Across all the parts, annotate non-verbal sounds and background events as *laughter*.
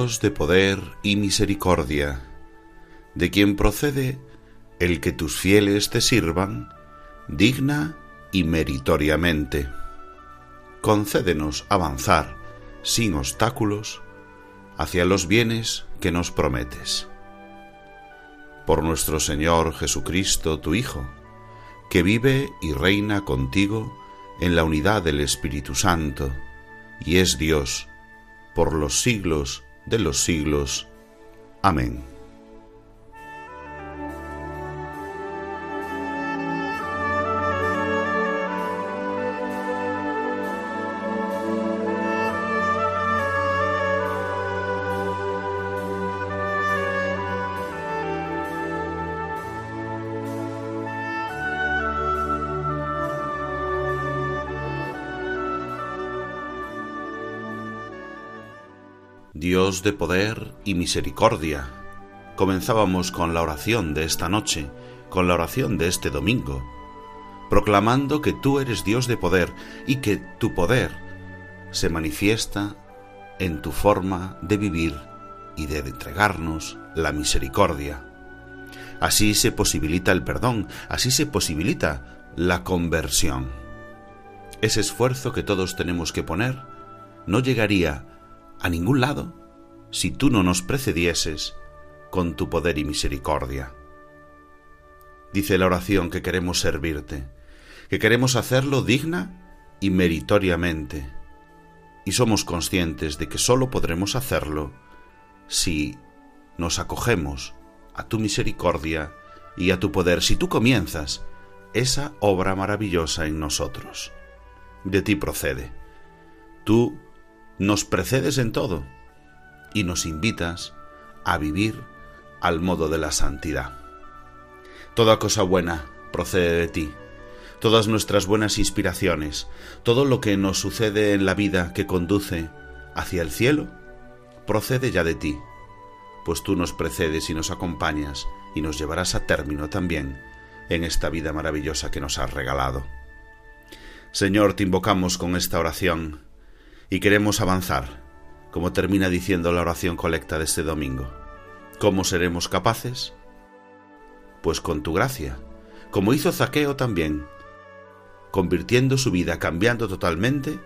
De poder y misericordia, de quien procede el que tus fieles te sirvan, digna y meritoriamente. Concédenos avanzar sin obstáculos hacia los bienes que nos prometes. Por nuestro Señor Jesucristo, tu Hijo, que vive y reina contigo en la unidad del Espíritu Santo, y es Dios, por los siglos de los siglos. Amén. De poder y misericordia. Comenzábamos con la oración de esta noche, con la oración de este domingo, proclamando que tú eres Dios de poder y que tu poder se manifiesta en tu forma de vivir y de entregarnos la misericordia. Así se posibilita el perdón, así se posibilita la conversión. Ese esfuerzo que todos tenemos que poner no llegaría a ningún lado si tú no nos precedieses con tu poder y misericordia. Dice la oración que queremos servirte, que queremos hacerlo digna y meritoriamente, y somos conscientes de que sólo podremos hacerlo si nos acogemos a tu misericordia y a tu poder, si tú comienzas esa obra maravillosa en nosotros. De ti procede. Tú nos precedes en todo y nos invitas a vivir al modo de la santidad. Toda cosa buena procede de ti. Todas nuestras buenas inspiraciones, todo lo que nos sucede en la vida que conduce hacia el cielo, procede ya de ti, pues tú nos precedes y nos acompañas y nos llevarás a término también en esta vida maravillosa que nos has regalado. Señor, te invocamos con esta oración y queremos avanzar, como termina diciendo la oración colecta de este domingo. ¿Cómo seremos capaces? Pues con tu gracia, como hizo Zaqueo también, convirtiendo su vida, cambiando totalmente,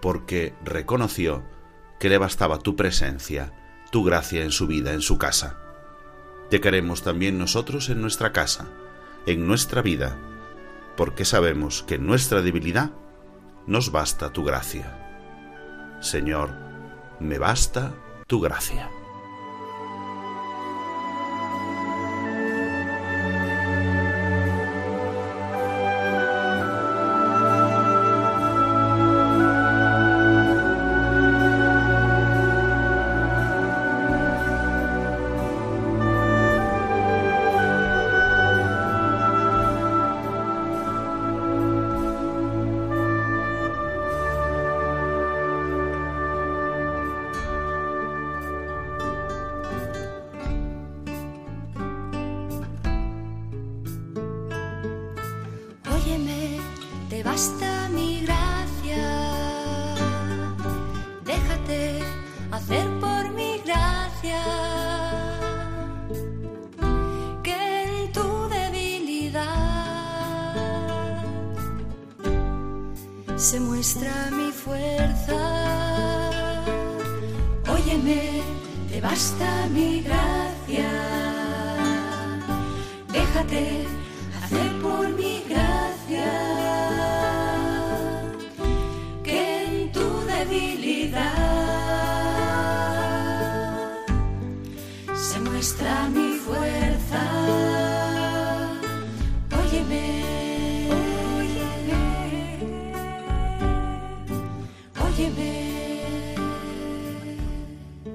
porque reconoció que le bastaba tu presencia, tu gracia en su vida, en su casa. Te queremos también nosotros en nuestra casa, en nuestra vida, porque sabemos que en nuestra debilidad nos basta tu gracia. Señor, me basta tu gracia. Basta mi gracia. Déjate hacer por mi gracia. Que en tu debilidad se muestra mi fuerza. Óyeme, te basta mi gracia. Déjate hacer por mi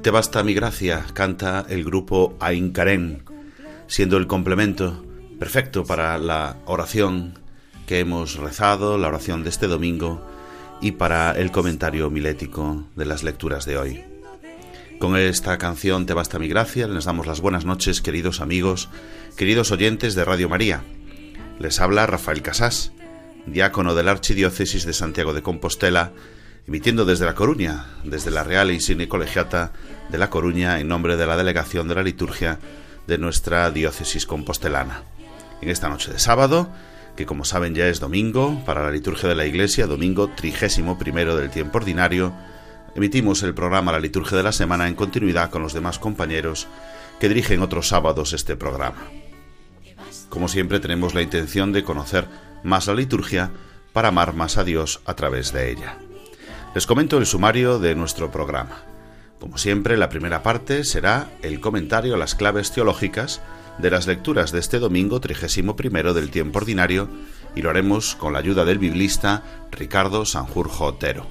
Te basta mi gracia, canta el grupo Ain Karen, siendo el complemento perfecto para la oración que hemos rezado, la oración de este domingo y para el comentario milético de las lecturas de hoy. Con esta canción Te basta mi gracia, les damos las buenas noches, queridos amigos, queridos oyentes de Radio María. Les habla Rafael Casás, diácono de la Archidiócesis de Santiago de Compostela, emitiendo desde La Coruña, desde la Real Insigne Colegiata de La Coruña, en nombre de la Delegación de la Liturgia de nuestra diócesis compostelana. En esta noche de sábado, que como saben ya es domingo, para la liturgia de la Iglesia, domingo trigésimo primero del tiempo ordinario, emitimos el programa La Liturgia de la Semana en continuidad con los demás compañeros que dirigen otros sábados este programa. Como siempre tenemos la intención de conocer más la liturgia para amar más a Dios a través de ella. Les comento el sumario de nuestro programa. Como siempre, la primera parte será el comentario a las claves teológicas de las lecturas de este domingo 31 del tiempo ordinario y lo haremos con la ayuda del biblista Ricardo Sanjurjo Otero.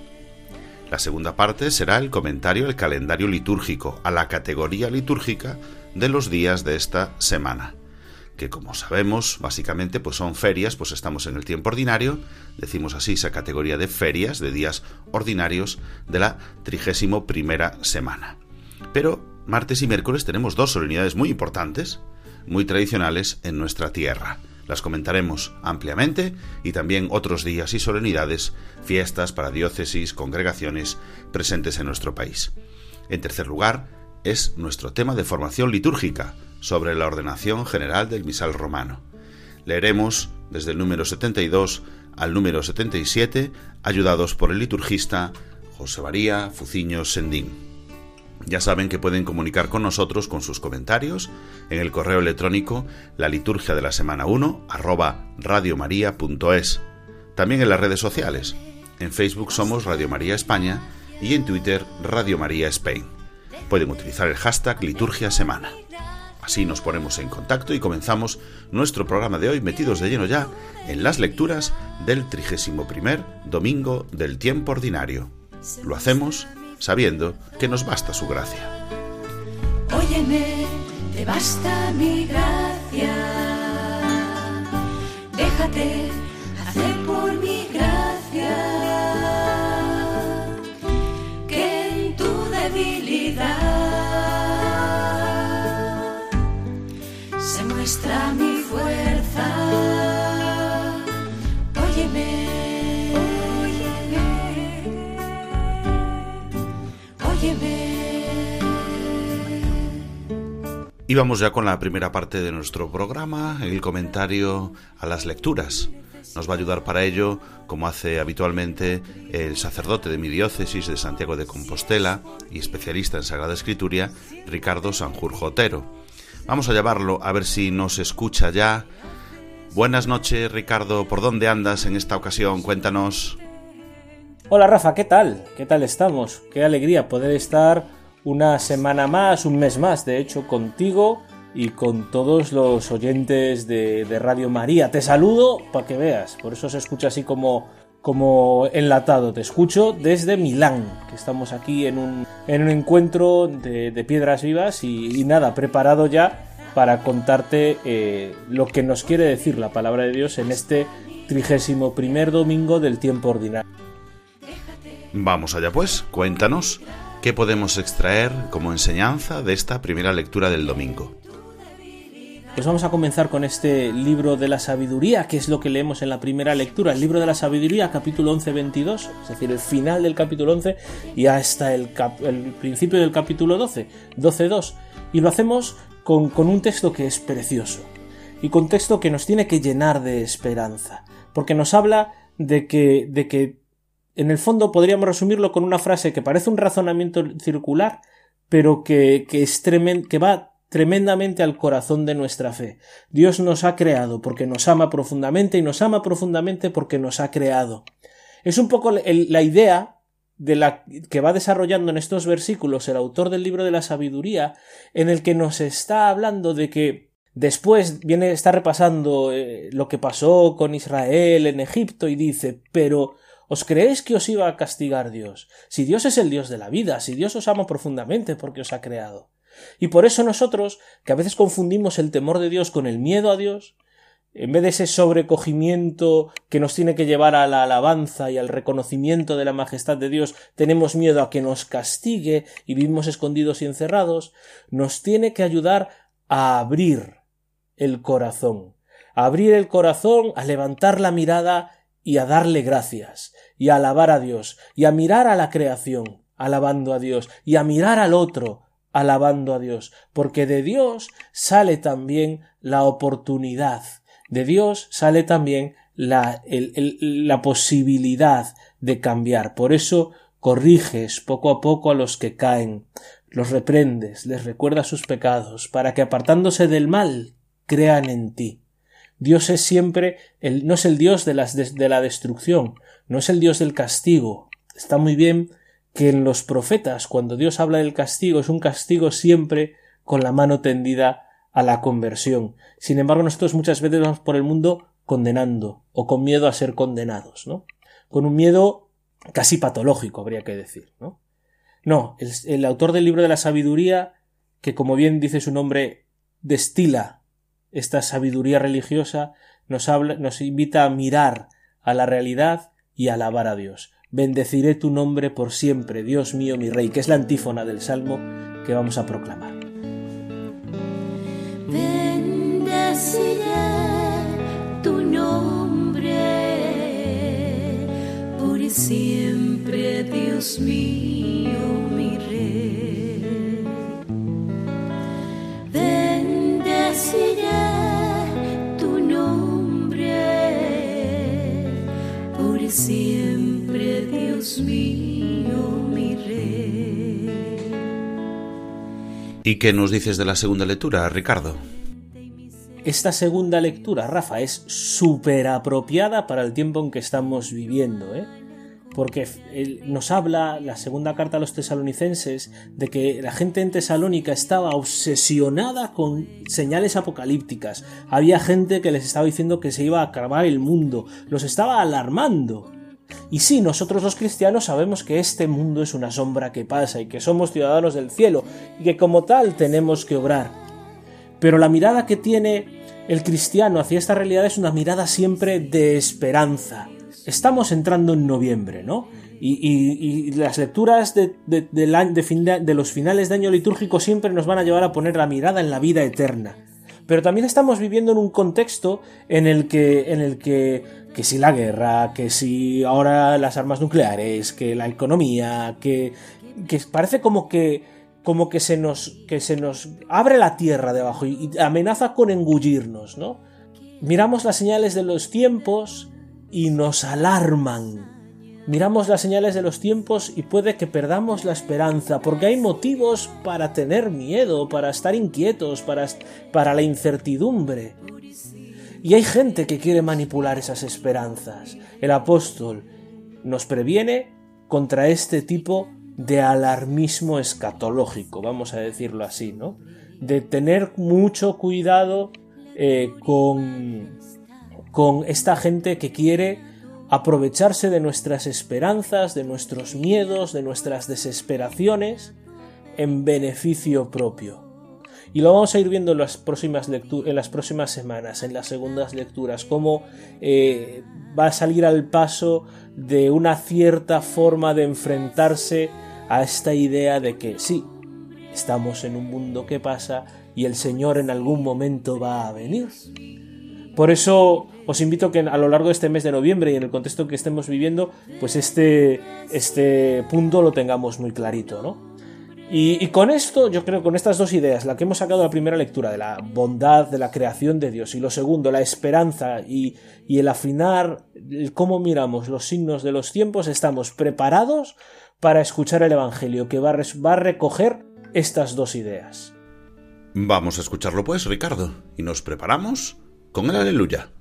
La segunda parte será el comentario al calendario litúrgico, a la categoría litúrgica de los días de esta semana, que como sabemos, básicamente pues son ferias, pues estamos en el tiempo ordinario, decimos así esa categoría de ferias, de días ordinarios de la trigésimo primera semana. Pero martes y miércoles tenemos dos solemnidades muy importantes, muy tradicionales en nuestra tierra. Las comentaremos ampliamente y también otros días y solemnidades, fiestas para diócesis, congregaciones presentes en nuestro país. En tercer lugar, es nuestro tema de formación litúrgica sobre la ordenación general del misal romano. Leeremos desde el número 72 al número 77, ayudados por el liturgista José María Fuciño Sendín. Ya saben que pueden comunicar con nosotros con sus comentarios en el correo electrónico la liturgia de la semana 1 arroba radiomaria.es. También en las redes sociales. En Facebook somos Radio María España y en Twitter Radio María Spain. Pueden utilizar el hashtag liturgia semana. Así nos ponemos en contacto y comenzamos nuestro programa de hoy metidos de lleno ya en las lecturas del 31 domingo del tiempo ordinario. Lo hacemos sabiendo que nos basta su gracia. Óyeme, te basta mi gracia. Déjate hacer por mi Y vamos ya con la primera parte de nuestro programa, el comentario a las lecturas. Nos va a ayudar para ello, como hace habitualmente el sacerdote de mi diócesis de Santiago de Compostela y especialista en Sagrada Escritura, Ricardo Sanjurjo Otero. Vamos a llamarlo a ver si nos escucha ya. Buenas noches, Ricardo. ¿Por dónde andas en esta ocasión? Cuéntanos. Hola Rafa, ¿qué tal? ¿Qué tal estamos? Qué alegría poder estar una semana más, un mes más, de hecho, contigo y con todos los oyentes de, de Radio María. Te saludo para que veas, por eso se escucha así como, como enlatado. Te escucho desde Milán, que estamos aquí en un, en un encuentro de, piedras vivas y, y nada, preparado ya para contarte eh, lo que nos quiere decir la palabra de Dios en este trigésimo primer domingo del tiempo ordinario. Vamos allá pues, cuéntanos qué podemos extraer como enseñanza de esta primera lectura del domingo. Pues vamos a comenzar con este libro de la sabiduría, que es lo que leemos en la primera lectura, el libro de la sabiduría, capítulo 11-22, es decir, el final del capítulo 11 y hasta el, principio del capítulo 12, 12-2. Y lo hacemos con, con un texto que es precioso y con texto que nos tiene que llenar de esperanza, porque nos habla de que, de que en el fondo podríamos resumirlo con una frase que parece un razonamiento circular, pero que, que, es que va tremendamente al corazón de nuestra fe. Dios nos ha creado porque nos ama profundamente y nos ama profundamente porque nos ha creado. Es un poco la idea de la que va desarrollando en estos versículos el autor del libro de la sabiduría, en el que nos está hablando de que después viene está repasando eh, lo que pasó con Israel en Egipto y dice, pero ¿Os creéis que os iba a castigar Dios? Si Dios es el Dios de la vida, si Dios os ama profundamente porque os ha creado. Y por eso nosotros, que a veces confundimos el temor de Dios con el miedo a Dios, en vez de ese sobrecogimiento que nos tiene que llevar a la alabanza y al reconocimiento de la majestad de Dios, tenemos miedo a que nos castigue y vivimos escondidos y encerrados, nos tiene que ayudar a abrir el corazón, a abrir el corazón, a levantar la mirada y a darle gracias, y a alabar a Dios, y a mirar a la creación, alabando a Dios, y a mirar al otro, alabando a Dios, porque de Dios sale también la oportunidad, de Dios sale también la, la posibilidad de cambiar. Por eso corriges poco a poco a los que caen, los reprendes, les recuerdas sus pecados, para que apartándose del mal crean en ti. Dios es siempre el, no es el Dios de, las, de, la destrucción, no es el Dios del castigo. Está muy bien que en los profetas, cuando Dios habla del castigo, es un castigo siempre con la mano tendida a la conversión. Sin embargo, nosotros muchas veces vamos por el mundo condenando o con miedo a ser condenados, ¿no? Con un miedo casi patológico, habría que decir, ¿no? No, el, el autor del libro de la sabiduría, que como bien dice su nombre, destila esta sabiduría religiosa nos, habla, nos invita a mirar a la realidad y alabar a Dios. Bendeciré tu nombre por siempre, Dios mío, mi Rey, que es la antífona del Salmo que vamos a proclamar. Bendeciré tu nombre por siempre, Dios mío, mi Rey. Bendeciré siempre, Dios mío, mi rey. ¿Y qué nos dices de la segunda lectura, Ricardo? Esta segunda lectura, Rafa, es súper apropiada para el tiempo en que estamos viviendo, ¿eh? Porque nos habla la segunda carta a los tesalonicenses de que la gente en Tesalónica estaba obsesionada con señales apocalípticas. Había gente que les estaba diciendo que se iba a acabar el mundo, los estaba alarmando. Y sí, nosotros los cristianos sabemos que este mundo es una sombra que pasa y que somos ciudadanos del cielo y que como tal tenemos que obrar. Pero la mirada que tiene el cristiano hacia esta realidad es una mirada siempre de esperanza, estamos entrando en noviembre, ¿no? Y, las lecturas de, de, los finales de año litúrgico siempre nos van a llevar a poner la mirada en la vida eterna. Pero también estamos viviendo en un contexto en el que, en el que, que si la guerra, que si ahora las armas nucleares, que la economía, que, que parece como que como que se nos que se nos abre la tierra debajo y amenaza con engullirnos, ¿no? Miramos las señales de los tiempos y nos alarman. Miramos las señales de los tiempos y puede que perdamos la esperanza, porque hay motivos para tener miedo, para estar inquietos, para, para la incertidumbre. Y hay gente que quiere manipular esas esperanzas. El apóstol nos previene contra este tipo de alarmismo escatológico, vamos a decirlo así, ¿no? De tener mucho cuidado eh, con con esta gente que quiere aprovecharse de nuestras esperanzas, de nuestros miedos, de nuestras desesperaciones en beneficio propio. Y lo vamos a ir viendo en las próximas, en las próximas semanas, en las segundas lecturas, cómo eh, va a salir al paso de una cierta forma de enfrentarse a esta idea de que sí, estamos en un mundo que pasa y el Señor en algún momento va a venir. Por eso os invito a que a lo largo de este mes de noviembre y en el contexto que estemos viviendo, pues este, este punto lo tengamos muy clarito, ¿no? Y, con esto, yo creo, con estas dos ideas, la que hemos sacado de la primera lectura, de la bondad de la creación de Dios, y lo segundo, la esperanza y, el afinar cómo miramos los signos de los tiempos, estamos preparados para escuchar el Evangelio, que va va a recoger estas dos ideas. Vamos a escucharlo pues, Ricardo, y nos preparamos con el aleluya.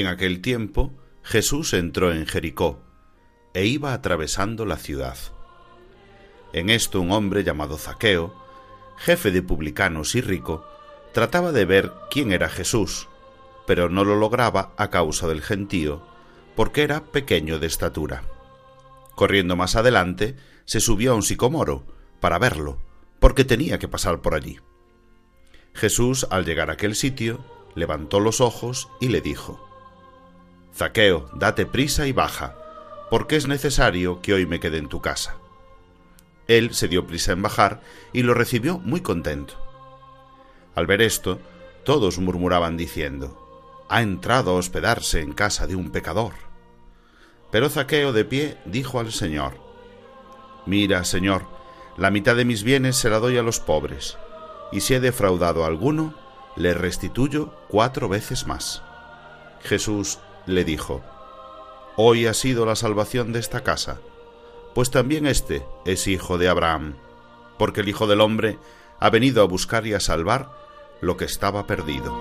En aquel tiempo Jesús entró en Jericó e iba atravesando la ciudad. En esto un hombre llamado Zaqueo, jefe de publicanos y rico, trataba de ver quién era Jesús, pero no lo lograba a causa del gentío, porque era pequeño de estatura. Corriendo más adelante, se subió a un sicomoro para verlo, porque tenía que pasar por allí. Jesús, al llegar a aquel sitio, levantó los ojos y le dijo, Zaqueo, date prisa y baja, porque es necesario que hoy me quede en tu casa. Él se dio prisa en bajar y lo recibió muy contento. Al ver esto, todos murmuraban diciendo, ha entrado a hospedarse en casa de un pecador. Pero Zaqueo de pie dijo al Señor, Mira, Señor, la mitad de mis bienes se la doy a los pobres, y si he defraudado a alguno, le restituyo cuatro veces más. Jesús le dijo, Hoy ha sido la salvación de esta casa, pues también éste es hijo de Abraham, porque el Hijo del Hombre ha venido a buscar y a salvar lo que estaba perdido.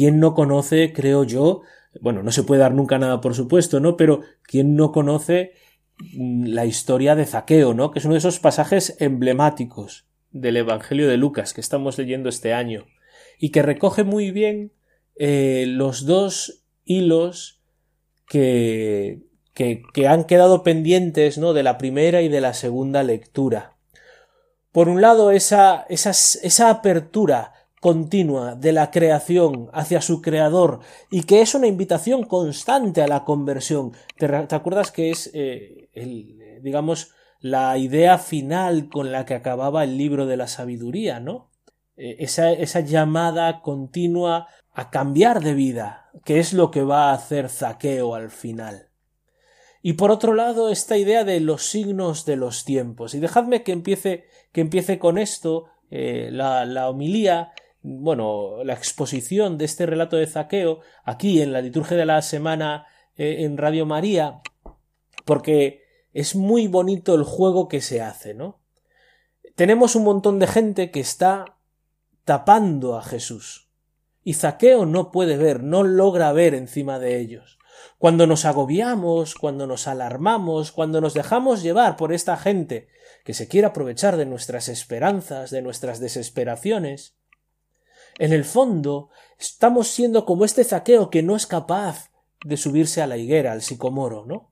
¿Quién no conoce, creo yo, bueno, no se puede dar nunca nada por supuesto, ¿no? Pero ¿quién no conoce mm, la historia de Zaqueo, ¿no? Que es uno de esos pasajes emblemáticos del Evangelio de Lucas que estamos leyendo este año y que recoge muy bien eh, los dos hilos que, que, que, han quedado pendientes ¿no? de la primera y de la segunda lectura. Por un lado, esa, esa, esa apertura continua de la creación hacia su creador y que es una invitación constante a la conversión. ¿Te, acuerdas que es, eh, el, digamos, la idea final con la que acababa el libro de la sabiduría, ¿no? Esa, esa llamada continua a cambiar de vida, que es lo que va a hacer Zaqueo al final. Y por otro lado, esta idea de los signos de los tiempos. Y dejadme que empiece, que empiece con esto, eh, la, la homilía bueno, la exposición de este relato de Zaqueo aquí en la liturgia de la semana eh, en Radio María, porque es muy bonito el juego que se hace, ¿no? Tenemos un montón de gente que está tapando a Jesús. Y Zaqueo no puede ver, no logra ver encima de ellos. Cuando nos agobiamos, cuando nos alarmamos, cuando nos dejamos llevar por esta gente que se quiere aprovechar de nuestras esperanzas, de nuestras desesperaciones, en el fondo, estamos siendo como este zaqueo que no es capaz de subirse a la higuera, al sicomoro, ¿no?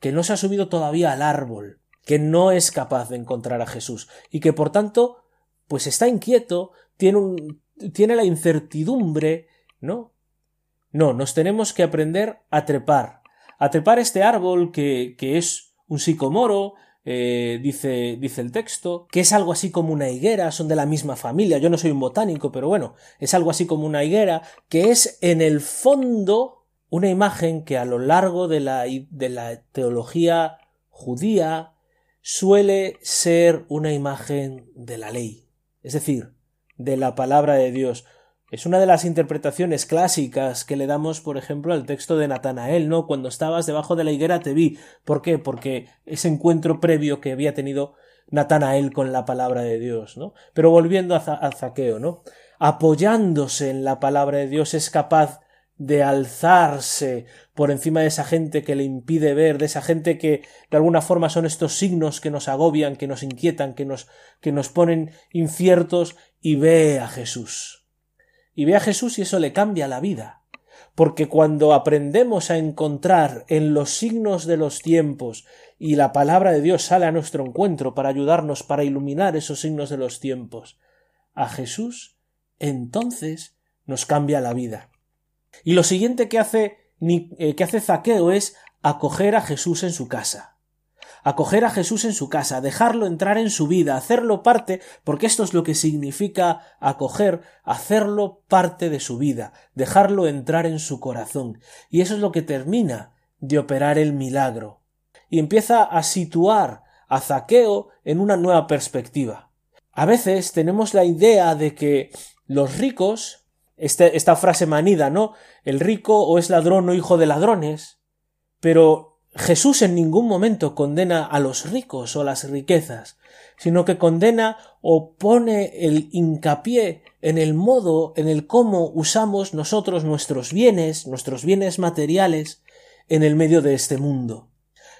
Que no se ha subido todavía al árbol, que no es capaz de encontrar a Jesús y que por tanto, pues está inquieto, tiene tiene la incertidumbre, ¿no? No, nos tenemos que aprender a trepar, a trepar este árbol que, que es un sicomoro, eh, dice, dice el texto, que es algo así como una higuera, son de la misma familia, yo no soy un botánico, pero bueno, es algo así como una higuera, que es en el fondo una imagen que a lo largo de la, de la teología judía suele ser una imagen de la ley, es decir, de la palabra de Dios. Es una de las interpretaciones clásicas que le damos, por ejemplo, al texto de Natanael, ¿no? Cuando estabas debajo de la higuera te vi. ¿Por qué? Porque ese encuentro previo que había tenido Natanael con la palabra de Dios, ¿no? Pero volviendo a, Zaqueo, ¿no? Apoyándose en la palabra de Dios es capaz de alzarse por encima de esa gente que le impide ver, de esa gente que de alguna forma son estos signos que nos agobian, que nos inquietan, que nos, que nos ponen inciertos y ve a Jesús. Y ve a Jesús y eso le cambia la vida. Porque cuando aprendemos a encontrar en los signos de los tiempos y la palabra de Dios sale a nuestro encuentro para ayudarnos, para iluminar esos signos de los tiempos, a Jesús, entonces nos cambia la vida. Y lo siguiente que hace, eh, que hace Zaqueo es acoger a Jesús en su casa. Acoger a Jesús en su casa, dejarlo entrar en su vida, hacerlo parte, porque esto es lo que significa acoger, hacerlo parte de su vida, dejarlo entrar en su corazón. Y eso es lo que termina de operar el milagro. Y empieza a situar a Zaqueo en una nueva perspectiva. A veces tenemos la idea de que los ricos este, esta frase manida, ¿no? El rico o es ladrón o hijo de ladrones. Pero Jesús en ningún momento condena a los ricos o las riquezas, sino que condena o pone el hincapié en el modo, en el cómo usamos nosotros nuestros bienes, nuestros bienes materiales, en el medio de este mundo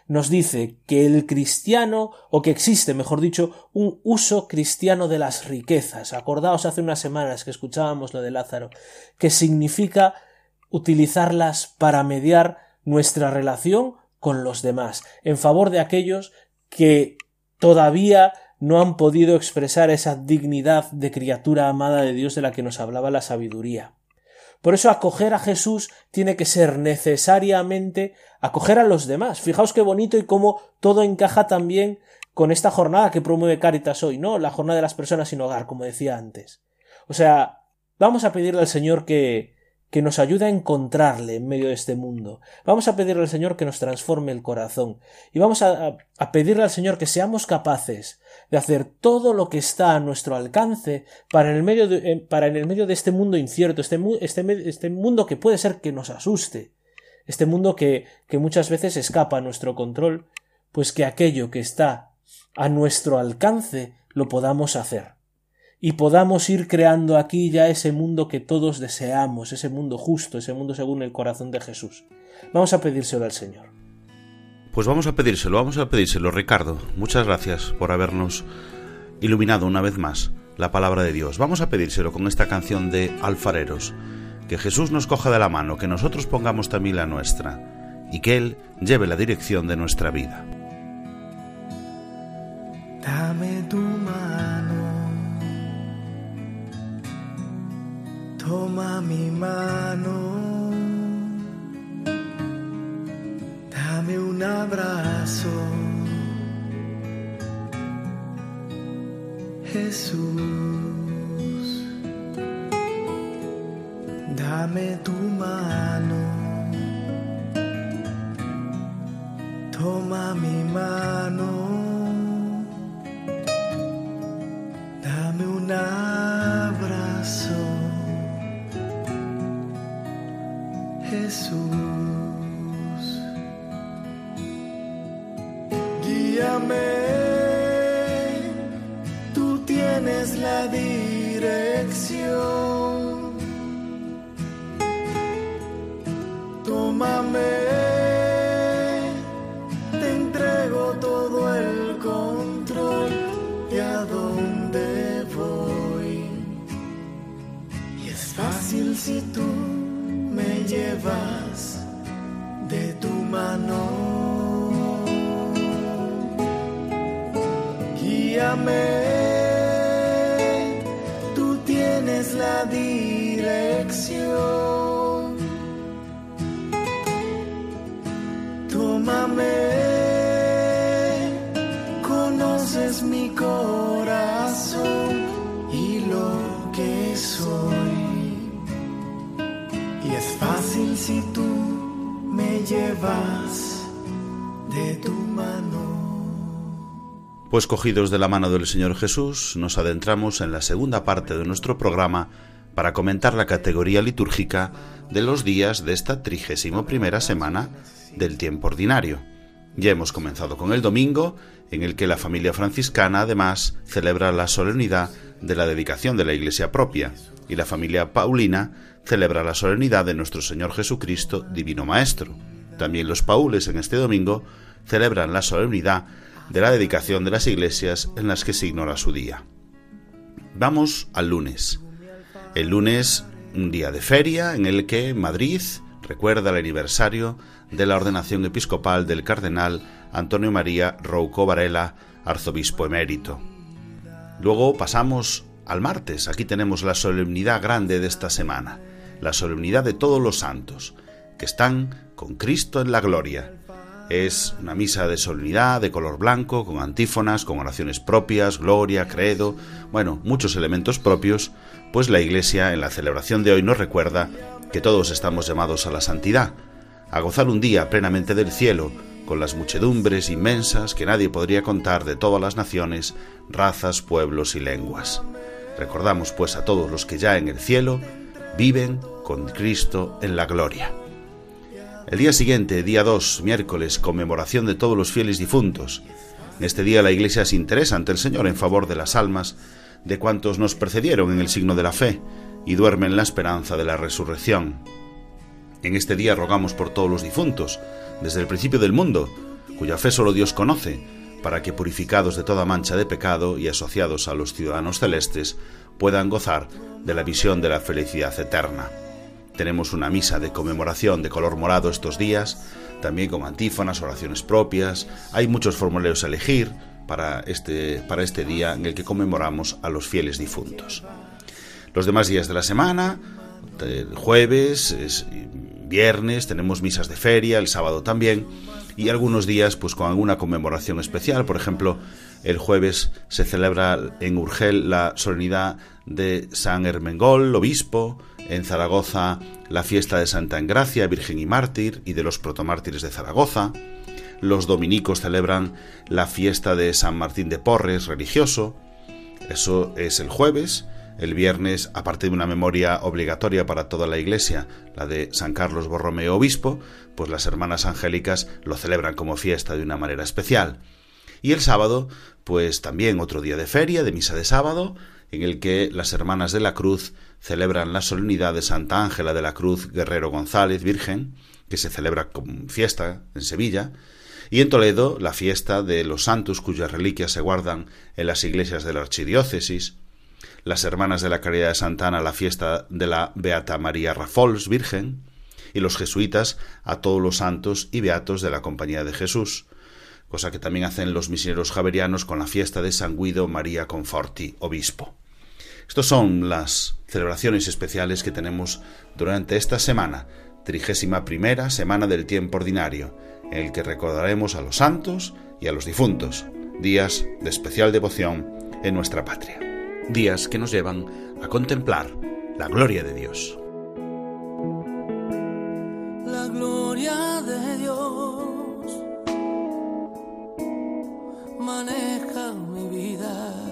nos dice que el cristiano, o que existe, mejor dicho, un uso cristiano de las riquezas. Acordaos hace unas semanas que escuchábamos lo de Lázaro, que significa utilizarlas para mediar nuestra relación con los demás, en favor de aquellos que todavía no han podido expresar esa dignidad de criatura amada de Dios de la que nos hablaba la sabiduría. Por eso acoger a Jesús tiene que ser necesariamente acoger a los demás. Fijaos qué bonito y cómo todo encaja también con esta jornada que promueve Caritas hoy, ¿no? La jornada de las personas sin hogar, como decía antes. O sea, vamos a pedirle al Señor que, que nos ayude a encontrarle en medio de este mundo. Vamos a pedirle al Señor que nos transforme el corazón. Y vamos a, pedirle al Señor que seamos capaces de hacer todo lo que está a nuestro alcance para en el medio de, eh, para en el medio de este mundo incierto, este, este, este mundo que puede ser que nos asuste, este mundo que, que muchas veces escapa a nuestro control, pues que aquello que está a nuestro alcance lo podamos hacer y podamos ir creando aquí ya ese mundo que todos deseamos, ese mundo justo, ese mundo según el corazón de Jesús. Vamos a pedírselo al Señor. Pues vamos a pedírselo, vamos a pedírselo, Ricardo. Muchas gracias por habernos iluminado una vez más la palabra de Dios. Vamos a pedírselo con esta canción de Alfareros. Que Jesús nos coja de la mano, que nosotros pongamos también la nuestra y que Él lleve la dirección de nuestra vida. Dame tu mano Toma mi mano, dame un abrazo, Jesús, dame tu mano, toma mi mano, dame un Jesús. Guíame, tú tienes la dirección. Tómame, te entrego todo el control de a dónde voy. Y es fácil si tú Pues cogidos de la mano del Señor Jesús, nos adentramos en la segunda parte de nuestro programa para comentar la categoría litúrgica de los días de esta trigésimo primera semana del tiempo ordinario. Ya hemos comenzado con el domingo, en el que la familia franciscana además celebra la solemnidad de la dedicación de la iglesia propia, y la familia paulina celebra la solemnidad de nuestro Señor Jesucristo, Divino Maestro. También los paules en este domingo celebran la solemnidad de la dedicación de las iglesias en las que se ignora su día. Vamos al lunes. El lunes, un día de feria en el que Madrid recuerda el aniversario de la ordenación episcopal del cardenal Antonio María Rouco Varela, arzobispo emérito. Luego pasamos al martes. Aquí tenemos la solemnidad grande de esta semana, la solemnidad de todos los santos, que están con Cristo en la gloria es una misa de solemnidad, de color blanco, con antífonas, con oraciones propias, gloria, credo, bueno, muchos elementos propios, pues la Iglesia en la celebración de hoy nos recuerda que todos estamos llamados a la santidad, a gozar un día plenamente del cielo, con las muchedumbres inmensas que nadie podría contar de todas las naciones, razas, pueblos y lenguas. Recordamos pues a todos los que ya en el cielo viven con Cristo en la gloria. El día siguiente, día 2, miércoles, conmemoración de todos los fieles difuntos. En este día la Iglesia se interesa ante el Señor en favor de las almas de cuantos nos precedieron en el signo de la fe y duermen la esperanza de la resurrección. En este día rogamos por todos los difuntos, desde el principio del mundo, cuya fe solo Dios conoce, para que purificados de toda mancha de pecado y asociados a los ciudadanos celestes, puedan gozar de la visión de la felicidad eterna. Tenemos una misa de conmemoración de color morado estos días, también con antífonas, oraciones propias. Hay muchos formularios a elegir para este, para este día en el que conmemoramos a los fieles difuntos. Los demás días de la semana, jueves, viernes, tenemos misas de feria, el sábado también, y algunos días pues con alguna conmemoración especial. Por ejemplo, el jueves se celebra en Urgel la solemnidad de San Hermengol, obispo, en Zaragoza la fiesta de Santa Engracia, Virgen y Mártir, y de los protomártires de Zaragoza. Los dominicos celebran la fiesta de San Martín de Porres, religioso. Eso es el jueves. El viernes, aparte de una memoria obligatoria para toda la Iglesia, la de San Carlos Borromeo Obispo, pues las hermanas angélicas lo celebran como fiesta de una manera especial. Y el sábado, pues también otro día de feria, de misa de sábado, en el que las hermanas de la Cruz celebran la solemnidad de Santa Ángela de la Cruz Guerrero González, Virgen, que se celebra con fiesta en Sevilla, y en Toledo la fiesta de los santos cuyas reliquias se guardan en las iglesias de la archidiócesis, las hermanas de la Caridad de Santa Ana la fiesta de la Beata María Rafols, Virgen, y los jesuitas a todos los santos y beatos de la Compañía de Jesús, cosa que también hacen los misioneros javerianos con la fiesta de San Guido María Conforti, obispo. Estas son las celebraciones especiales que tenemos durante esta semana, trigésima primera semana del tiempo ordinario, en el que recordaremos a los santos y a los difuntos, días de especial devoción en nuestra patria, días que nos llevan a contemplar la gloria de Dios. La gloria de Dios. Maneja mi vida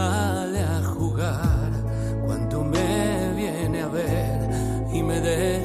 sale a jugar. Cuando me viene a ver y me deja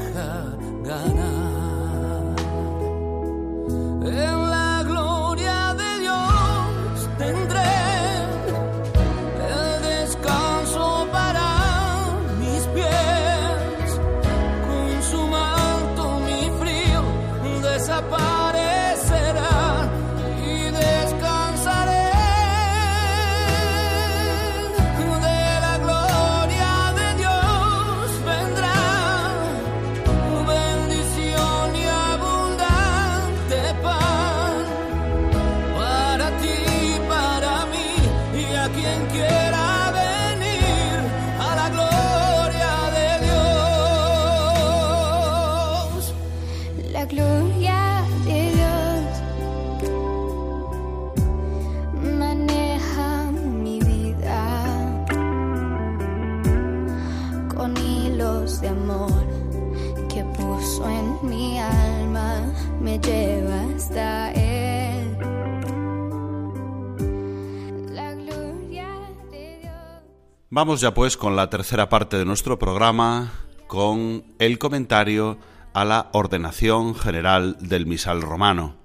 Vamos ya pues con la tercera parte de nuestro programa, con el comentario a la ordenación general del misal romano,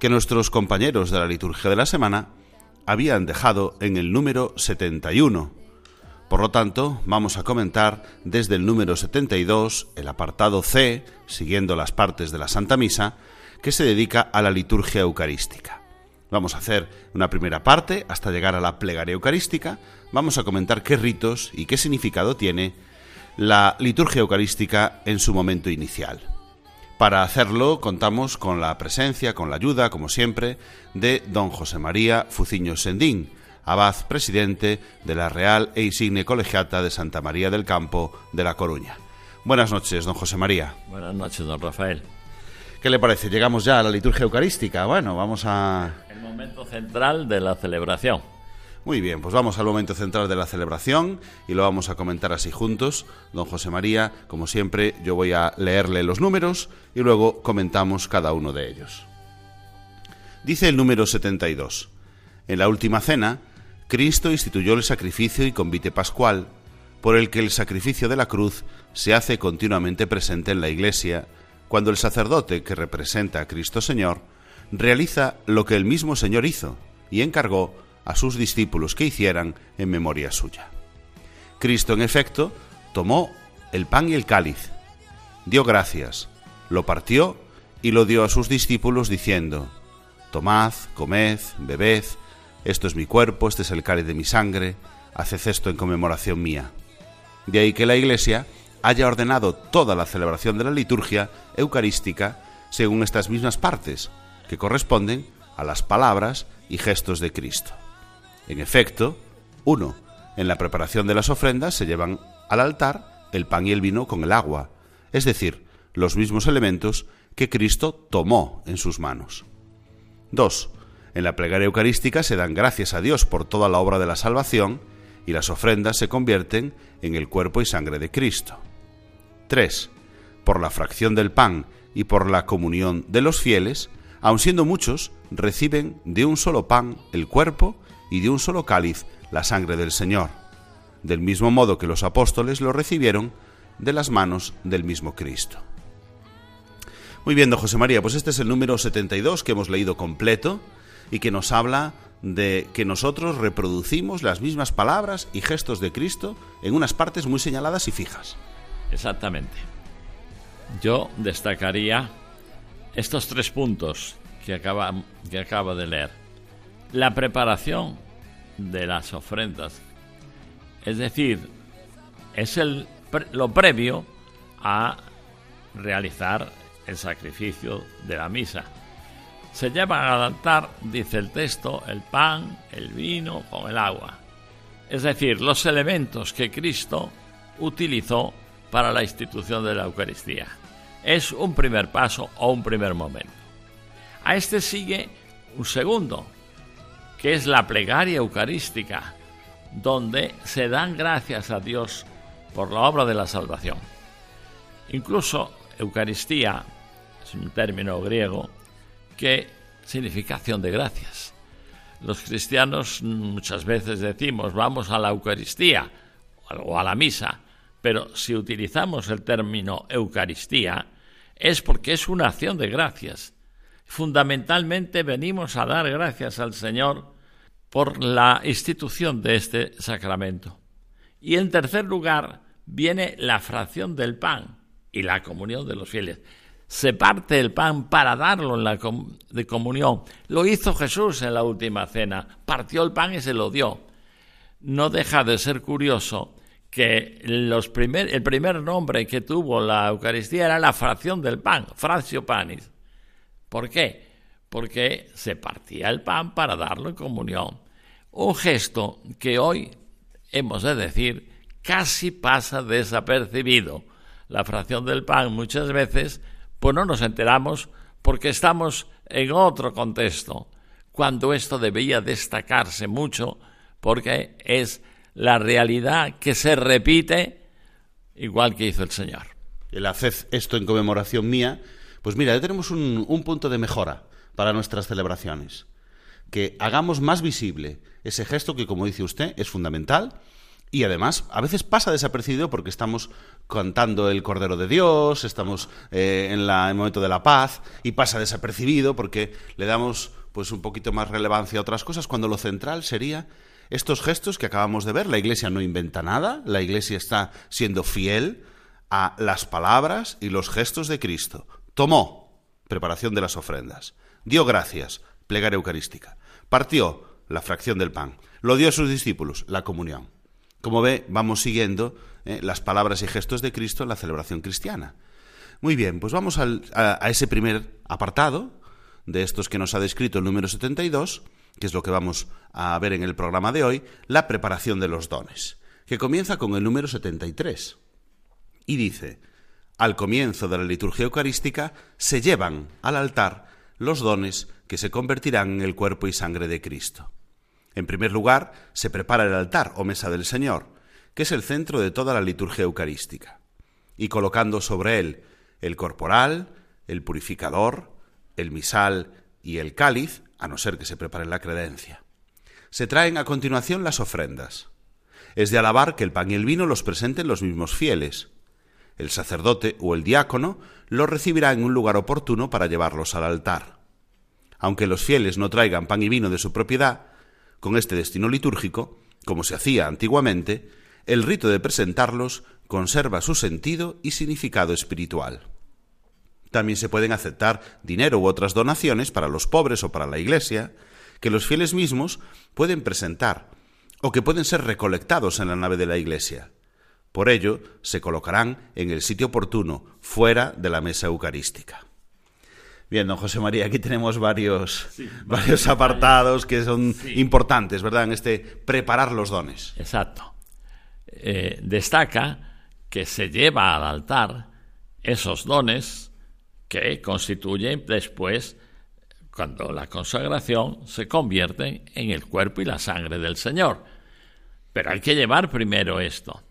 que nuestros compañeros de la liturgia de la semana habían dejado en el número 71. Por lo tanto, vamos a comentar desde el número 72 el apartado C, siguiendo las partes de la Santa Misa, que se dedica a la liturgia eucarística. Vamos a hacer una primera parte hasta llegar a la plegaria eucarística. Vamos a comentar qué ritos y qué significado tiene la liturgia eucarística en su momento inicial. Para hacerlo contamos con la presencia, con la ayuda, como siempre, de don José María Fuciño Sendín, abad presidente de la Real e Insigne Colegiata de Santa María del Campo de La Coruña. Buenas noches, don José María. Buenas noches, don Rafael. ¿Qué le parece? Llegamos ya a la liturgia eucarística. Bueno, vamos a... Momento central de la celebración. Muy bien, pues vamos al momento central de la celebración y lo vamos a comentar así juntos. Don José María, como siempre, yo voy a leerle los números y luego comentamos cada uno de ellos. Dice el número 72. En la última cena, Cristo instituyó el sacrificio y convite pascual, por el que el sacrificio de la cruz se hace continuamente presente en la Iglesia, cuando el sacerdote que representa a Cristo Señor realiza lo que el mismo Señor hizo y encargó a sus discípulos que hicieran en memoria suya. Cristo, en efecto, tomó el pan y el cáliz, dio gracias, lo partió y lo dio a sus discípulos diciendo, Tomad, comed, bebed, esto es mi cuerpo, este es el cáliz de mi sangre, haced esto en conmemoración mía. De ahí que la Iglesia haya ordenado toda la celebración de la liturgia eucarística según estas mismas partes, que corresponden a las palabras y gestos de Cristo. En efecto, uno, en la preparación de las ofrendas se llevan al altar el pan y el vino con el agua, es decir, los mismos elementos que Cristo tomó en sus manos. 2. En la plegaria eucarística se dan gracias a Dios por toda la obra de la salvación y las ofrendas se convierten en el cuerpo y sangre de Cristo. 3. Por la fracción del pan y por la comunión de los fieles, aun siendo muchos, reciben de un solo pan el cuerpo y de un solo cáliz la sangre del Señor, del mismo modo que los apóstoles lo recibieron de las manos del mismo Cristo. Muy bien, don José María, pues este es el número 72 que hemos leído completo y que nos habla de que nosotros reproducimos las mismas palabras y gestos de Cristo en unas partes muy señaladas y fijas. Exactamente. Yo destacaría estos tres puntos que acaba, que de leer. La preparación de las ofrendas. Es decir, es el, lo previo a realizar el sacrificio de la misa. Se llevan al altar, dice el texto, el pan, el vino con el agua. Es decir, los elementos que Cristo utilizó para la institución de la Eucaristía. Es un primer paso o un primer momento. A este sigue un segundo, que es la plegaria eucarística, donde se dan gracias a Dios por la obra de la salvación. Incluso Eucaristía es un término griego que significa acción de gracias. Los cristianos muchas veces decimos vamos a la Eucaristía o a la misa, pero si utilizamos el término Eucaristía es porque es una acción de gracias. Fundamentalmente venimos a dar gracias al Señor por la institución de este sacramento. Y en tercer lugar viene la fracción del pan y la comunión de los fieles. Se parte el pan para darlo en la de comunión. Lo hizo Jesús en la última cena. Partió el pan y se lo dio. No deja de ser curioso que los primer, el primer nombre que tuvo la Eucaristía era la fracción del pan, fractio panis. ¿Por qué? Porque se partía el pan para darlo en comunión. Un gesto que hoy, hemos de decir, casi pasa desapercibido. La fracción del pan muchas veces, pues no nos enteramos porque estamos en otro contexto, cuando esto debía destacarse mucho porque es la realidad que se repite igual que hizo el Señor. el haced esto en conmemoración mía, pues mira, ya tenemos un, un punto de mejora para nuestras celebraciones. Que hagamos más visible ese gesto que, como dice usted, es fundamental y además a veces pasa desapercibido porque estamos cantando el Cordero de Dios, estamos eh, en, en el momento de la paz y pasa desapercibido porque le damos pues un poquito más relevancia a otras cosas cuando lo central sería estos gestos que acabamos de ver. La Iglesia no inventa nada, la Iglesia está siendo fiel a las palabras y los gestos de Cristo. Tomó, preparación de las ofrendas. Dio gracias, plegaria eucarística. Partió, la fracción del pan. Lo dio a sus discípulos, la comunión. Como ve, vamos siguiendo eh, las palabras y gestos de Cristo en la celebración cristiana. Muy bien, pues vamos al- a, a ese primer apartado de estos que nos ha descrito el número 72, que es lo que vamos a ver en el programa de hoy, la preparación de los dones, que comienza con el número 73. Y dice, al comienzo de la liturgia eucarística se llevan al altar los dones que se convertirán en el cuerpo y sangre de Cristo. En primer lugar, se prepara el altar o mesa del Señor, que es el centro de toda la liturgia eucarística, y colocando sobre él el corporal, el purificador, el misal y el cáliz, a no ser que se prepare la credencia. Se traen a continuación las ofrendas. Es de alabar que el pan y el vino los presenten los mismos fieles. El sacerdote o el diácono los recibirá en un lugar oportuno para llevarlos al altar. Aunque los fieles no traigan pan y vino de su propiedad, con este destino litúrgico, como se hacía antiguamente, el rito de presentarlos conserva su sentido y significado espiritual. También se pueden aceptar dinero u otras donaciones para los pobres o para la Iglesia, que los fieles mismos pueden presentar o que pueden ser recolectados en la nave de la Iglesia. Por ello, se colocarán en el sitio oportuno, fuera de la mesa eucarística. Bien, don José María, aquí tenemos varios, varios apartados que son importantes, ¿verdad? En este preparar los dones. Exacto. Eh, destaca que se lleva al altar esos dones que constituyen después, cuando la consagración se convierten en el cuerpo y la sangre del Señor. Pero hay que llevar primero esto.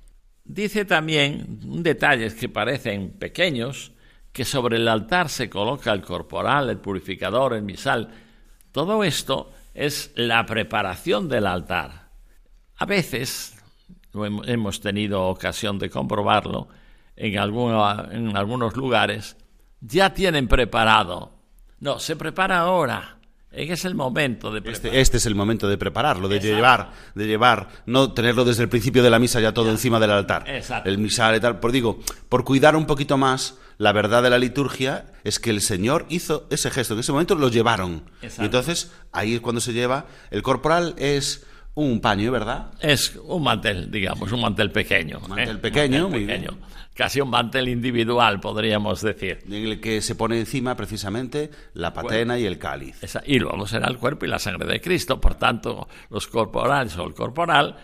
Dice también detalles que parecen pequeños, que sobre el altar se coloca el corporal, el purificador, el misal. Todo esto es la preparación del altar. A veces, hemos tenido ocasión de comprobarlo, en, en algunos lugares, ya tienen preparado. No, se prepara ahora. Es el momento de preparar. Este, este es el momento de prepararlo, de llevar, de llevar, no tenerlo desde el principio de la misa ya todo encima del altar. Exacto. El misal y tal. Por digo, por cuidar un poquito más la verdad de la liturgia, es que el Señor hizo ese gesto. En ese momento lo llevaron. Exacto. Y entonces, ahí es cuando se lleva. El corporal es un paño, ¿verdad? Es un mantel, digamos, un mantel pequeño. Un mantel ¿eh? pequeño, muy mantel pequeño. Casi un mantel individual, podríamos decir. En el que se pone encima precisamente la patena y el cáliz. Esa- y luego será el cuerpo y la sangre de Cristo. Por tanto, los corporales o el corporal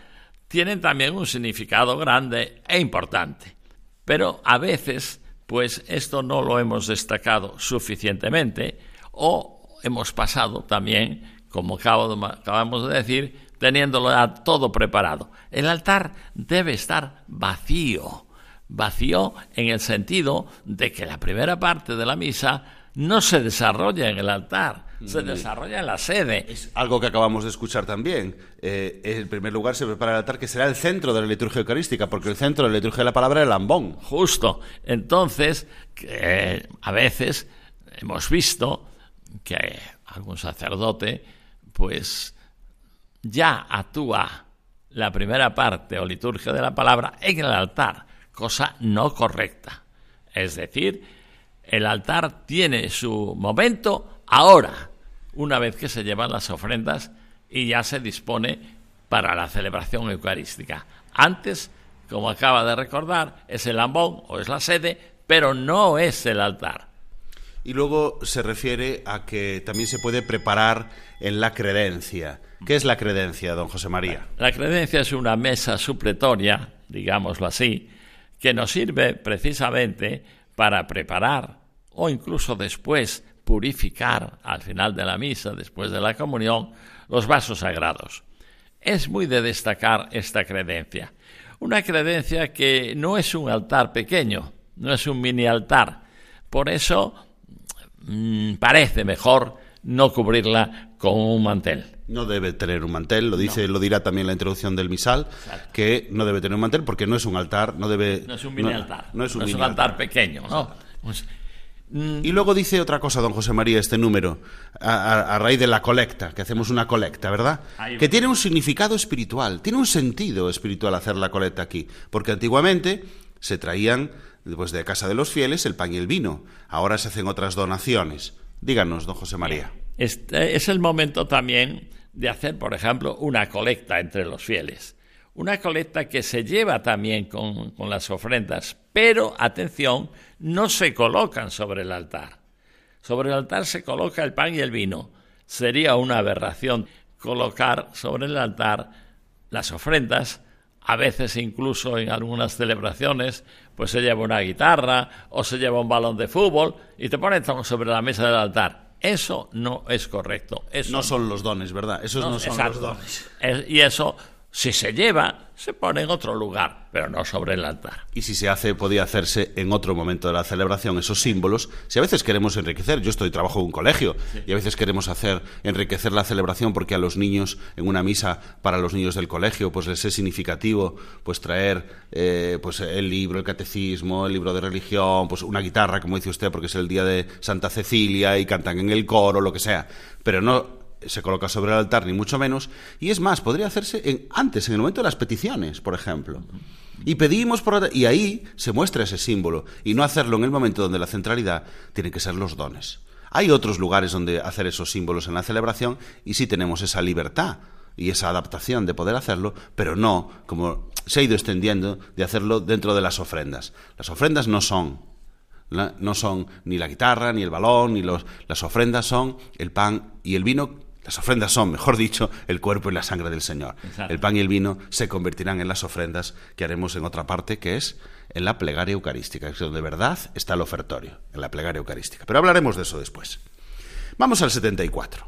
tienen también un significado grande e importante. Pero a veces, pues esto no lo hemos destacado suficientemente o hemos pasado también, como acabo de- acabamos de decir, teniéndolo ya todo preparado. El altar debe estar vacío, vacío en el sentido de que la primera parte de la misa no se desarrolla en el altar, se desarrolla en la sede. Algo que acabamos de escuchar también. Eh, en primer lugar se prepara el altar, que será el centro de la liturgia eucarística, porque el centro de la liturgia de la palabra es el lambón. Justo. Entonces, que a veces hemos visto que algún sacerdote, pues, ya actúa la primera parte o liturgia de la palabra en el altar, cosa no correcta. Es decir, el altar tiene su momento ahora, una vez que se llevan las ofrendas y ya se dispone para la celebración eucarística. Antes, como acaba de recordar, es el lambón o es la sede, pero no es el altar. Y luego se refiere a que también se puede preparar en la credencia. ¿Qué es la credencia, don José María? La credencia es una mesa supletoria, digámoslo así, que nos sirve precisamente para preparar o incluso después purificar al final de la misa, después de la comunión, los vasos sagrados. Es muy de destacar esta credencia. Una credencia que no es un altar pequeño, no es un mini altar. Por eso mm, parece mejor no cubrirla con un mantel. No debe tener un mantel, lo dice, lo dirá también la introducción del misal, que no debe tener un mantel porque no es un altar, no debe. No es un mini altar. No es un, no es mini un altar pequeño, ¿no? Pues, Y luego dice otra cosa, don José María, este número, a, a- a raíz de la colecta, que hacemos una colecta, ¿verdad? Que tiene un significado espiritual, tiene un sentido espiritual hacer la colecta aquí, porque antiguamente se traían, pues de casa de los fieles, el pan y el vino, ahora se hacen otras donaciones. Díganos, don José María. Este es el momento también de hacer, por ejemplo, una colecta entre los fieles. Una colecta que se lleva también con, con las ofrendas, pero atención, no se colocan sobre el altar. Sobre el altar se coloca el pan y el vino. Sería una aberración colocar sobre el altar las ofrendas. A veces incluso en algunas celebraciones, pues se lleva una guitarra o se lleva un balón de fútbol y te ponen sobre la mesa del altar. Eso no es correcto. Eso No son los dones, ¿verdad? Esos no, son exacto. los dones. Es- y eso, si se lleva, se pone en otro lugar, pero no sobre el altar. Y si se hace, podía hacerse en otro momento de la celebración, esos símbolos. Si a veces queremos enriquecer, yo estoy trabajo en un colegio, y a veces queremos hacer enriquecer la celebración porque a los niños, en una misa para los niños del colegio, pues les es significativo pues traer eh, pues el libro, el catecismo, el libro de religión, pues una guitarra, como dice usted, porque es el día de Santa Cecilia y cantan en el coro, lo que sea. Pero no se coloca sobre el altar, ni mucho menos. Y es más, podría hacerse en- antes, en el momento de las peticiones, por ejemplo. Y pedimos por... Y ahí se muestra ese símbolo. Y no hacerlo en el momento donde la centralidad tiene que ser los dones. Hay otros lugares donde hacer esos símbolos en la celebración y sí tenemos esa libertad y esa adaptación de poder hacerlo, pero no, como se ha ido extendiendo, de hacerlo dentro de las ofrendas. Las ofrendas no son no son ni la guitarra, ni el balón, ni los, las ofrendas son el pan y el vino. Las ofrendas son, mejor dicho, el cuerpo y la sangre del Señor. Exacto. El pan y el vino se convertirán en las ofrendas que haremos en otra parte, que es en la plegaria eucarística, que es donde de verdad está el ofertorio, en la plegaria eucarística. Pero hablaremos de eso después. Vamos al 74.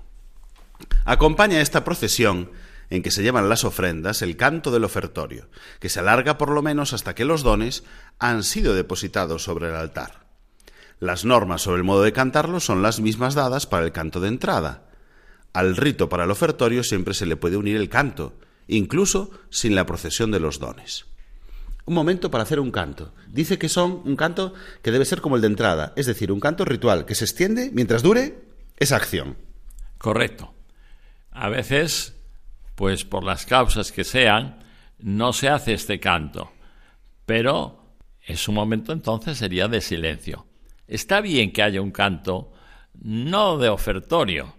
Acompaña esta procesión en que se llevan las ofrendas el canto del ofertorio, que se alarga por lo menos hasta que los dones han sido depositados sobre el altar. Las normas sobre el modo de cantarlo son las mismas dadas para el canto de entrada. Al rito para el ofertorio siempre se le puede unir el canto, incluso sin la procesión de los dones. Un momento para hacer un canto. Dice que son un canto que debe ser como el de entrada, es decir, un canto ritual que se extiende mientras dure esa acción. Correcto. A veces, pues por las causas que sean, no se hace este canto, pero es un momento entonces sería de silencio. Está bien que haya un canto, no de ofertorio,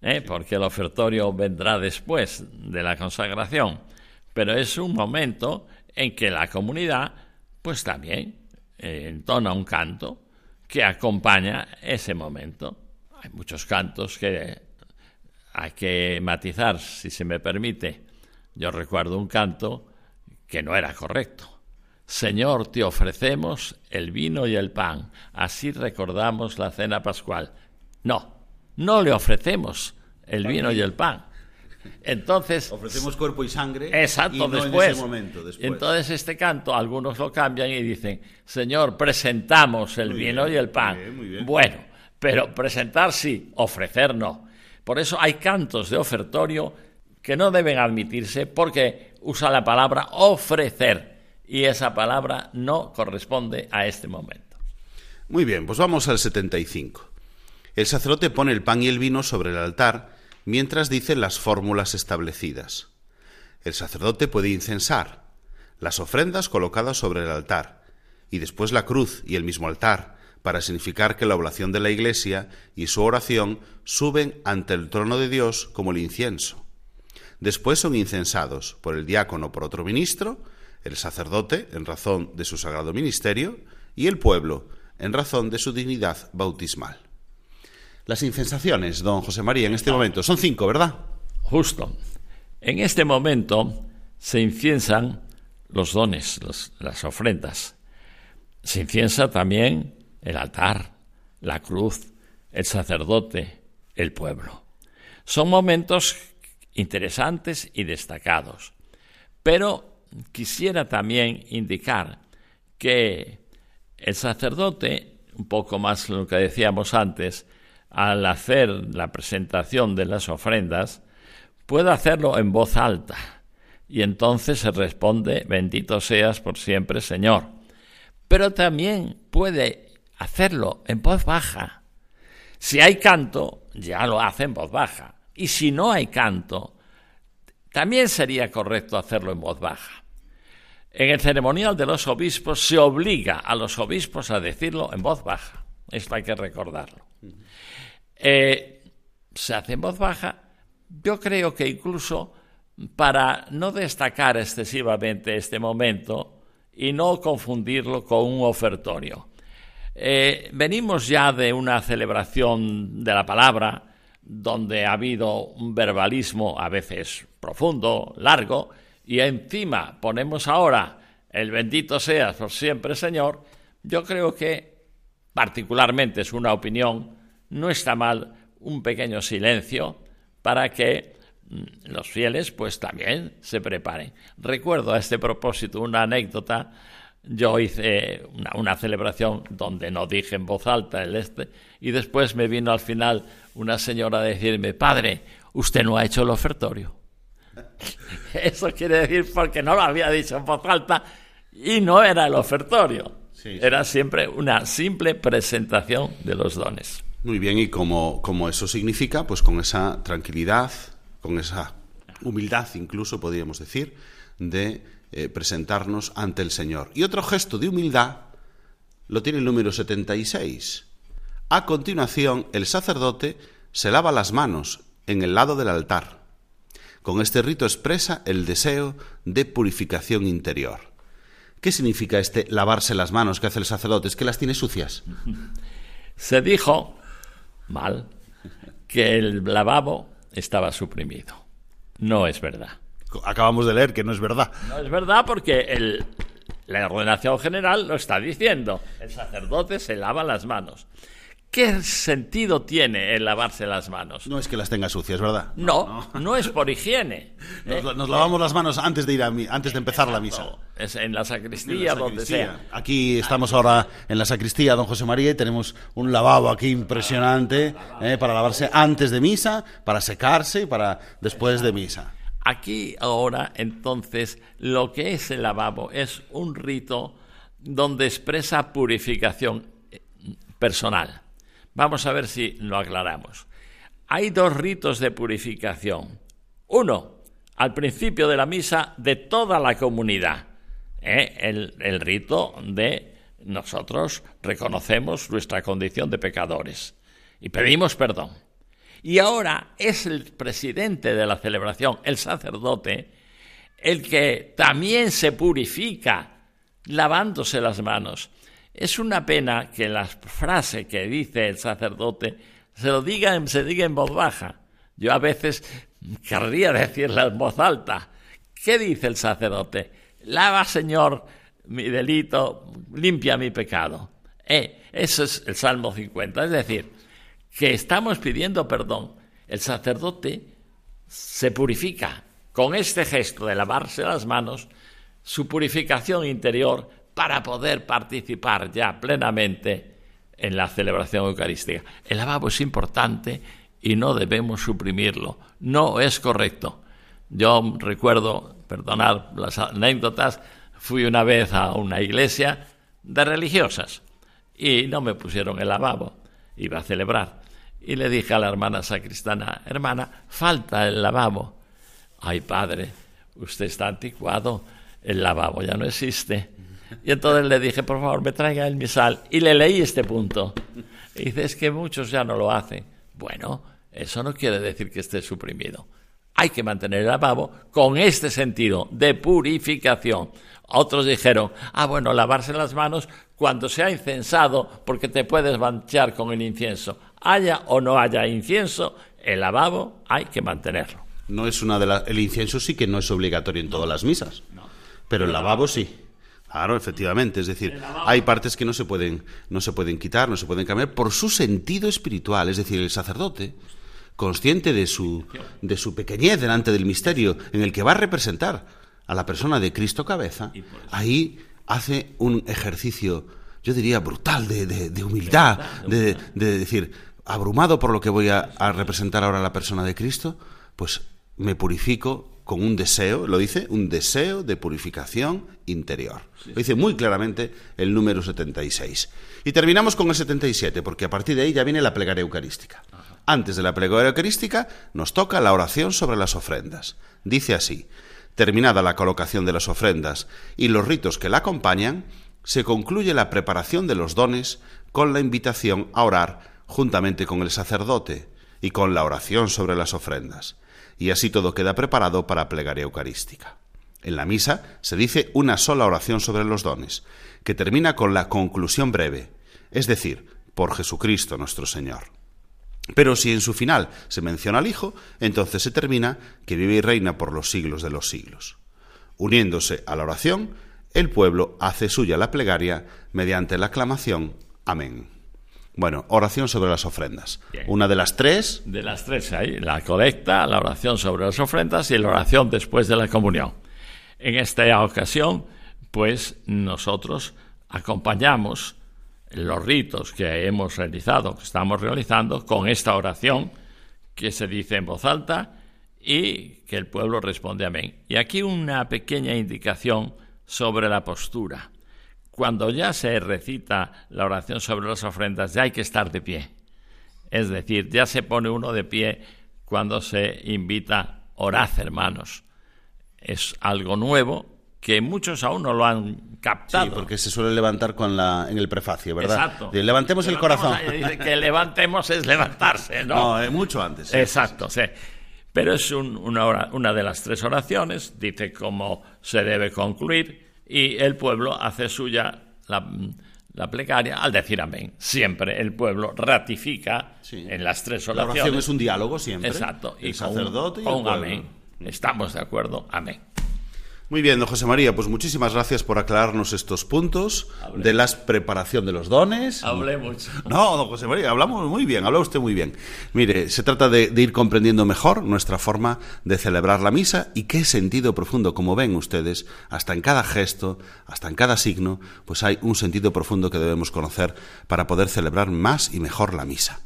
¿eh? porque el ofertorio vendrá después de la consagración, pero es un momento en que la comunidad, pues también eh, entona un canto que acompaña ese momento. Hay muchos cantos que hay que matizar, si se me permite. Yo recuerdo un canto que no era correcto. Señor, te ofrecemos el vino y el pan, así recordamos la cena pascual. No, no le ofrecemos el vino y el pan. Entonces, Ofrecemos cuerpo y sangre. Exacto, y no después. En ese momento, después. Entonces este canto algunos lo cambian y dicen, Señor, presentamos el Muy vino bien, y el pan. muy bien, muy bien. Bueno, pero presentar sí, ofrecer no. Por eso hay cantos de ofertorio que no deben admitirse porque usa la palabra ofrecer y esa palabra no corresponde a este momento. Muy bien, pues vamos al 75. El sacerdote pone el pan y el vino sobre el altar mientras dice las fórmulas establecidas. El sacerdote puede incensar las ofrendas colocadas sobre el altar y después la cruz y el mismo altar para significar que la oblación de la Iglesia y su oración suben ante el trono de Dios como el incienso. Después son incensados por el diácono por otro ministro, el sacerdote en razón de su sagrado ministerio y el pueblo en razón de su dignidad bautismal. Las incensaciones, don José María, en este momento son cinco, ¿verdad? Justo. En este momento se inciensan los dones, las ofrendas. Se inciensa también el altar, la cruz, el sacerdote, el pueblo. Son momentos interesantes y destacados. Pero quisiera también indicar que El sacerdote, un poco más lo que decíamos antes, al hacer la presentación de las ofrendas, puede hacerlo en voz alta. Y entonces se responde, bendito seas por siempre, Señor. Pero también puede hacerlo en voz baja. Si hay canto, ya lo hace en voz baja. Y si no hay canto, también sería correcto hacerlo en voz baja. En el ceremonial de los obispos se obliga a los obispos a decirlo en voz baja. Esto hay que recordarlo. Eh, se hace en voz baja. Yo creo que incluso para no destacar excesivamente este momento y no confundirlo con un ofertorio. Eh, venimos ya de una celebración de la palabra donde ha habido un verbalismo a veces profundo, largo, y encima ponemos ahora el bendito seas por siempre Señor, yo creo que, particularmente es una opinión, no está mal un pequeño silencio para que mm, los fieles pues también se preparen. Recuerdo a este propósito una anécdota. Yo hice una, una, celebración donde no dije en voz alta el este y después me vino al final una señora a decirme, padre, usted no ha hecho el ofertorio. *laughs* Eso quiere decir porque no lo había dicho en voz alta y no era el ofertorio. Sí, sí. Era siempre una simple presentación de los dones. Muy bien, y como, eso significa, pues con esa tranquilidad, con esa humildad incluso, podríamos decir, de eh, presentarnos ante el Señor. Y otro gesto de humildad lo tiene el número 76. A continuación, el sacerdote se lava las manos en el lado del altar. Con este rito expresa el deseo de purificación interior. ¿Qué significa este lavarse las manos que hace el sacerdote? ¿Es que las tiene sucias? Se dijo, mal, que el lavabo estaba suprimido. No es verdad. Acabamos de leer que no es verdad. No es verdad porque el, la ordenación general lo está diciendo. El sacerdote se lava las manos. ¿Qué sentido tiene el lavarse las manos? No es que las tenga sucias, ¿verdad? No, no, no es por higiene. *laughs* Nos, ¿eh? nos, lavamos las manos antes de ir a antes de empezar la misa. Es en la sacristía, en la donde sea. Aquí estamos ahora en la sacristía, don José María, y tenemos un lavabo aquí impresionante eh, para lavarse antes de misa, para secarse y para después de misa. Aquí ahora, entonces, lo que es el lavabo es un rito donde expresa purificación eh, personal. Vamos a ver si lo aclaramos. Hay dos ritos de purificación. Uno, al principio de la misa de toda la comunidad. ¿eh? El, el rito de nosotros reconocemos nuestra condición de pecadores y pedimos perdón. Y ahora es el presidente de la celebración, el sacerdote, el que también se purifica lavándose las manos. Es una pena que la frase que dice el sacerdote se lo diga, se diga en voz baja. Yo a veces querría decirla en voz alta. ¿Qué dice el sacerdote? Lava, Señor, mi delito, limpia mi pecado. Eh, eso es el Salmo 50. Es decir, que estamos pidiendo perdón. El sacerdote se purifica con este gesto de lavarse las manos, su purificación interior para poder participar ya plenamente en la celebración eucarística. El lavabo es importante y no debemos suprimirlo. No es correcto. Yo recuerdo, perdonad las anécdotas, fui una vez a una iglesia de religiosas y no me pusieron el lavabo. Iba a celebrar. Y le dije a la hermana sacristana, hermana, falta el lavabo. Ay, padre, usted está anticuado, el lavabo ya no existe. Y entonces le dije, por favor, me traiga el misal. Y le leí este punto. Y dice, es que muchos ya no lo hacen. Bueno, eso no quiere decir que esté suprimido. Hay que mantener el lavabo con este sentido de purificación. Otros dijeron, ah, bueno, lavarse las manos cuando se ha incensado porque te puedes manchar con el incienso. Haya o no haya incienso, el lavabo hay que mantenerlo. No es una de las... El incienso sí que no es obligatorio en todas las misas, pero el lavabo sí. Claro, efectivamente. Es decir, hay partes que no se pueden, no se pueden quitar, no se pueden cambiar por su sentido espiritual. Es decir, el sacerdote, consciente de su, de su pequeñez delante del misterio en el que va a representar a la persona de Cristo cabeza, ahí hace un ejercicio yo diría, brutal de, de- de humildad, de, de decir, abrumado por lo que voy a, a representar ahora a la persona de Cristo, pues me purifico con un deseo, lo dice, un deseo de purificación interior. Lo dice muy claramente el número 76. Y terminamos con el 77, porque a partir de ahí ya viene la plegaria eucarística. Antes de la plegaria eucarística nos toca la oración sobre las ofrendas. Dice así, terminada la colocación de las ofrendas y los ritos que la acompañan, se concluye la preparación de los dones con la invitación a orar juntamente con el sacerdote y con la oración sobre las ofrendas. Y así todo queda preparado para plegaria eucarística. En la misa se dice una sola oración sobre los dones, que termina con la conclusión breve, es decir, por Jesucristo nuestro Señor. Pero si en su final se menciona al Hijo, entonces se termina que vive y reina por los siglos de los siglos. Uniéndose a la oración, el pueblo hace suya la plegaria mediante la aclamación Amén. Bueno, oración sobre las ofrendas. Bien. Una de las tres, De las tres hay la colecta, la oración sobre las ofrendas y la oración después de la comunión. En esta ocasión, pues nosotros acompañamos los ritos que hemos realizado, que estamos realizando, con esta oración que se dice en voz alta y que el pueblo responde amén. Y aquí una pequeña indicación sobre la postura. Cuando ya se recita la oración sobre las ofrendas, ya hay que estar de pie. Es decir, ya se pone uno de pie cuando se invita, orad hermanos. Es algo nuevo que muchos aún no lo han captado. sí, porque se suele levantar con la, en el prefacio, ¿verdad? Exacto. De, levantemos el corazón. Dice que levantemos es levantarse, ¿no? No, eh, mucho antes. sí. Exacto, sí. Pero es un- una, una de las tres oraciones, dice cómo se debe concluir y el pueblo hace suya la, la plegaria al decir amén. Siempre el pueblo ratifica Sí. en las tres La oraciones. oración es un diálogo siempre. Exacto. El con un- sacerdote y con el pueblo. amén. Estamos de acuerdo, amén. Muy bien, don José María, pues muchísimas gracias por aclararnos estos puntos de la preparación de los dones. Hablé mucho. No, don José María, hablamos muy bien, habla usted muy bien. Mire, se trata de, de ir comprendiendo mejor nuestra forma de celebrar la misa y qué sentido profundo, como ven ustedes, hasta en cada gesto, hasta en cada signo, pues hay un sentido profundo que debemos conocer para poder celebrar más y mejor la misa.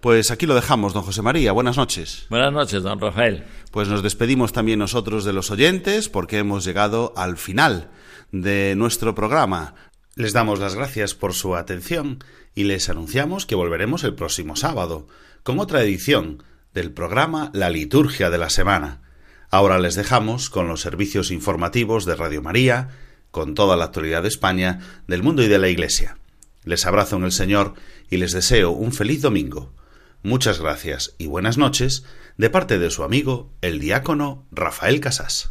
Pues aquí lo dejamos, don José María. Buenas noches. Buenas noches, don Rafael. Pues nos despedimos también nosotros de los oyentes porque hemos llegado al final de nuestro programa. Les damos las gracias por su atención y les anunciamos que volveremos el próximo sábado con otra edición del programa La Liturgia de la Semana. Ahora les dejamos con los servicios informativos de Radio María, con toda la actualidad de España, del mundo y de la Iglesia. Les abrazo en el Señor y les deseo un feliz domingo. Muchas gracias y buenas noches de parte de su amigo, el diácono Rafael Casas.